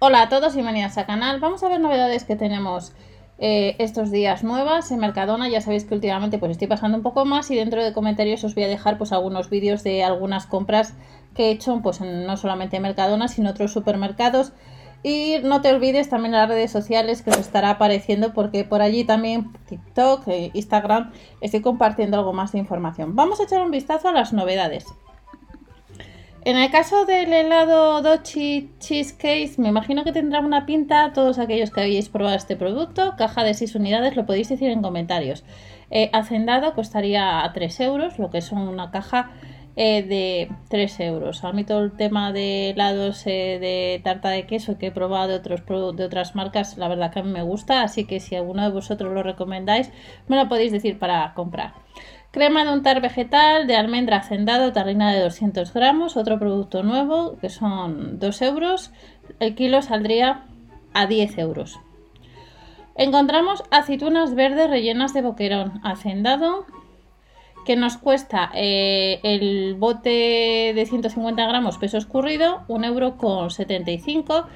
Hola a todos y bienvenidos al canal. Vamos a ver novedades que tenemos eh, estos días nuevas en Mercadona. Ya sabéis que últimamente pues estoy pasando un poco más y dentro de comentarios os voy a dejar pues algunos vídeos de algunas compras que he hecho pues no solamente en Mercadona sino otros supermercados. Y no te olvides también las redes sociales que os estará apareciendo porque por allí también TikTok, e Instagram estoy compartiendo algo más de información. Vamos a echar un vistazo a las novedades. En el caso del helado Dochi Cheesecake, me imagino que tendrá una pinta. Todos aquellos que habéis probado este producto, caja de 6 unidades, lo podéis decir en comentarios. Eh, hacendado costaría a 3 euros, lo que es una caja eh, de 3 euros. A mí todo el tema de helados eh, de tarta de queso que he probado de, de otras marcas, la verdad que a mí me gusta, así que si alguno de vosotros lo recomendáis, me lo podéis decir para comprar. Crema de untar vegetal de almendra hacendado, tarrina de 200 gramos, otro producto nuevo que son 2 euros. El kilo saldría a 10 euros. Encontramos aceitunas verdes rellenas de boquerón hacendado que nos cuesta eh, el bote de 150 gramos peso escurrido, 1 euro con 75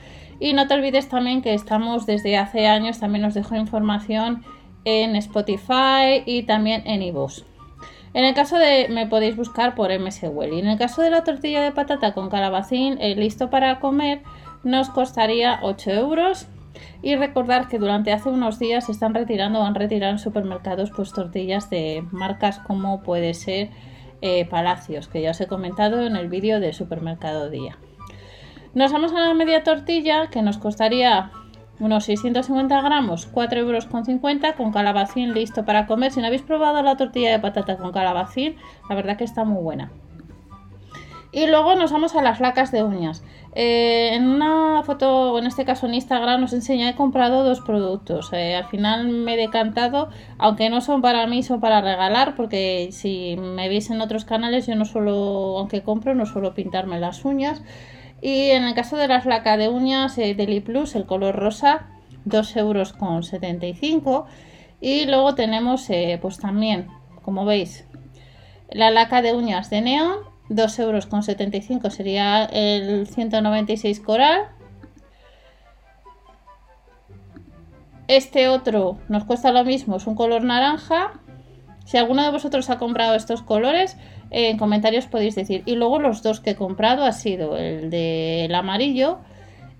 y no te olvides también que estamos desde hace años, también os dejo información en Spotify y también en iVoox. En el caso de, me podéis buscar por MS Y en el caso de la tortilla de patata con calabacín eh, listo para comer, nos costaría 8 euros. Y recordar que durante hace unos días se están retirando o han retirado en supermercados pues tortillas de marcas como puede ser eh, Palacios, que ya os he comentado en el vídeo de supermercado día. Nos vamos a la media tortilla que nos costaría unos 650 gramos, 4,50 euros con calabacín listo para comer. Si no habéis probado la tortilla de patata con calabacín, la verdad que está muy buena. Y luego nos vamos a las lacas de uñas. Eh, en una foto, en este caso en Instagram, os enseñé, he comprado dos productos. Eh, al final me he decantado, aunque no son para mí, son para regalar, porque si me veis en otros canales, yo no suelo, aunque compro, no suelo pintarme las uñas. Y en el caso de las lacas de uñas eh, Deli Plus, el color rosa, 2,75 euros. Con 75. Y luego tenemos, eh, pues también, como veis, la laca de uñas de neón, 2,75 euros. Con 75 sería el 196 coral. Este otro nos cuesta lo mismo, es un color naranja. Si alguno de vosotros ha comprado estos colores, en comentarios podéis decir. Y luego los dos que he comprado ha sido el del amarillo,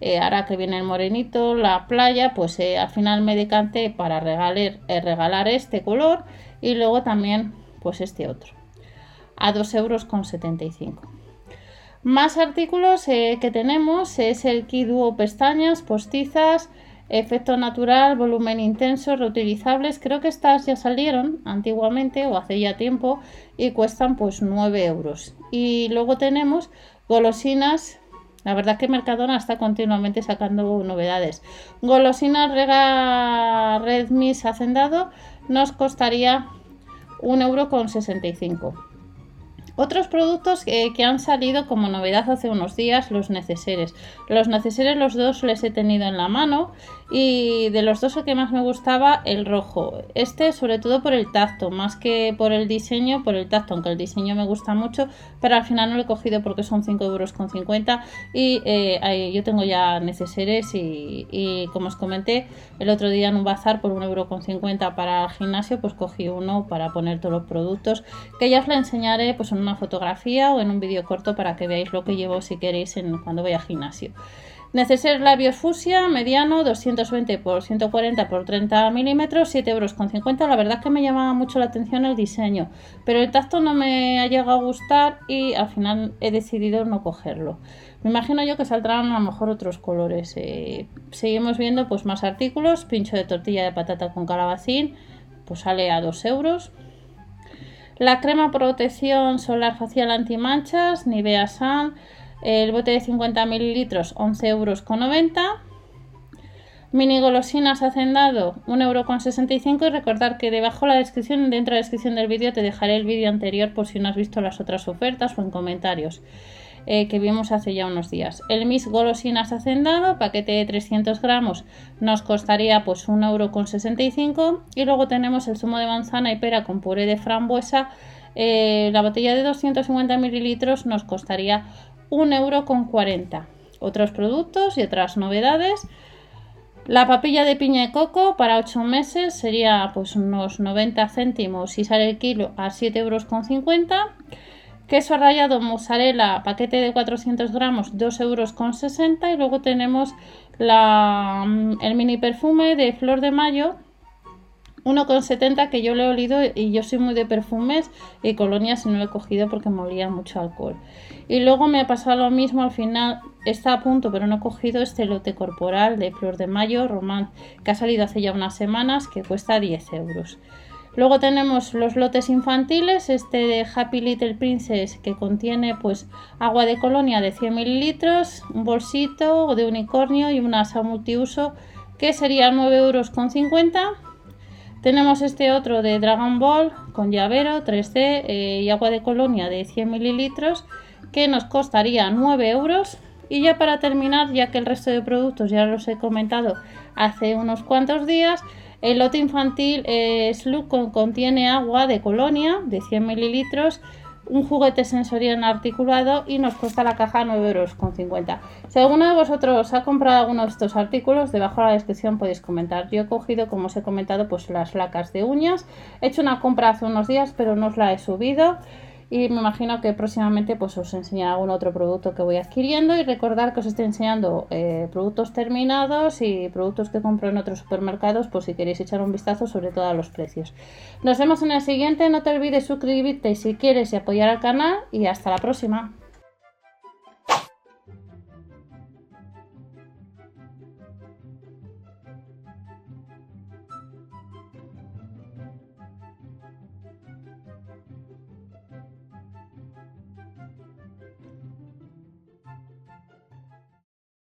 eh, ahora que viene el morenito, la playa, pues eh, al final me decanté para regalar, eh, este color y luego también pues este otro a 2,75 euros Más artículos que tenemos es el Key Duo pestañas postizas efecto natural, volumen intenso, reutilizables. Creo que estas ya salieron antiguamente o hace ya tiempo y cuestan pues 9 euros. Y luego tenemos golosinas. La verdad que Mercadona está continuamente sacando novedades. Golosinas Rega Red Miss Hacendado nos costaría 1,65 euro. Otros productos que, han salido como novedad hace unos días, los neceseres. Los neceseres los dos les he tenido en la mano y de los dos el que más me gustaba el rojo. Este sobre todo por el tacto, más que por el diseño, por el tacto, aunque el diseño me gusta mucho, pero al final no lo he cogido porque son 5 euros con 50 y eh, yo tengo ya neceseres y, como os comenté el otro día en un bazar por 1 euro con 50 para el gimnasio pues cogí uno para poner todos los productos que ya os lo enseñaré pues en una fotografía o en un vídeo corto para que veáis lo que llevo si queréis en, cuando voy al gimnasio. Neceser labios fusia mediano 220 por 140 por 30 milímetros 7 euros con 50 la verdad es que me llamaba mucho la atención el diseño pero el tacto no me ha llegado a gustar y al final he decidido no cogerlo. Me imagino yo que saldrán a lo mejor otros colores. Eh, seguimos viendo pues más artículos pincho de tortilla de patata con calabacín pues sale a 2 euros la crema protección solar facial antimanchas, Nivea Sun, el bote de 50 mililitros, 11 euros con 90. Mini golosinas hacendado, 1,65 euro con 65 y recordar que debajo la descripción, dentro de la descripción del vídeo, te dejaré el vídeo anterior por si no has visto las otras ofertas o en comentarios. Eh, que vimos hace ya unos días. El Miss Golosinas Hacendado, paquete de 300 gramos, nos costaría pues 1,65€ y luego tenemos el zumo de manzana y pera con puré de frambuesa. Eh, la botella de 250 mililitros nos costaría 1,40€. otros productos y otras novedades. La papilla de piña y coco para 8 meses sería pues unos 90 céntimos si sale el kilo a 7,50 euros. Queso rallado mozzarella, paquete de 400 gramos, 2,60 euros. Y luego tenemos la, mm, el mini perfume de Flor de Mayo, 1,70 que yo lo he olido y yo soy muy de perfumes y colonias y no lo he cogido porque me olía mucho alcohol. Y luego me ha pasado lo mismo, al final está a punto pero no he cogido este lote corporal de Flor de Mayo Román que ha salido hace ya unas semanas que cuesta 10 euros. Luego tenemos los lotes infantiles, este de Happy Little Princess que contiene pues agua de colonia de 100 mililitros, un bolsito de unicornio y una asa multiuso que sería 9,50 euros tenemos este otro de Dragon Ball con llavero 3D eh, y agua de colonia de 100 mililitros que nos costaría 9 euros. Y ya para terminar, ya que el resto de productos ya los he comentado hace unos cuantos días, el lote infantil eh, contiene agua de colonia de 100 mililitros un juguete sensorial articulado y nos cuesta la caja 9,50 euros. Si alguno de vosotros ha comprado alguno de estos artículos, debajo de la descripción podéis comentar. Yo he cogido, como os he comentado, pues las lacas de uñas. He hecho una compra hace unos días, pero no os la he subido y me imagino que próximamente pues os enseñaré algún otro producto que voy adquiriendo y recordar que os estoy enseñando eh, productos terminados y productos que compro en otros supermercados por si queréis echar un vistazo sobre todos los precios. Nos vemos en el siguiente, no te olvides suscribirte si quieres y apoyar al canal y hasta la próxima.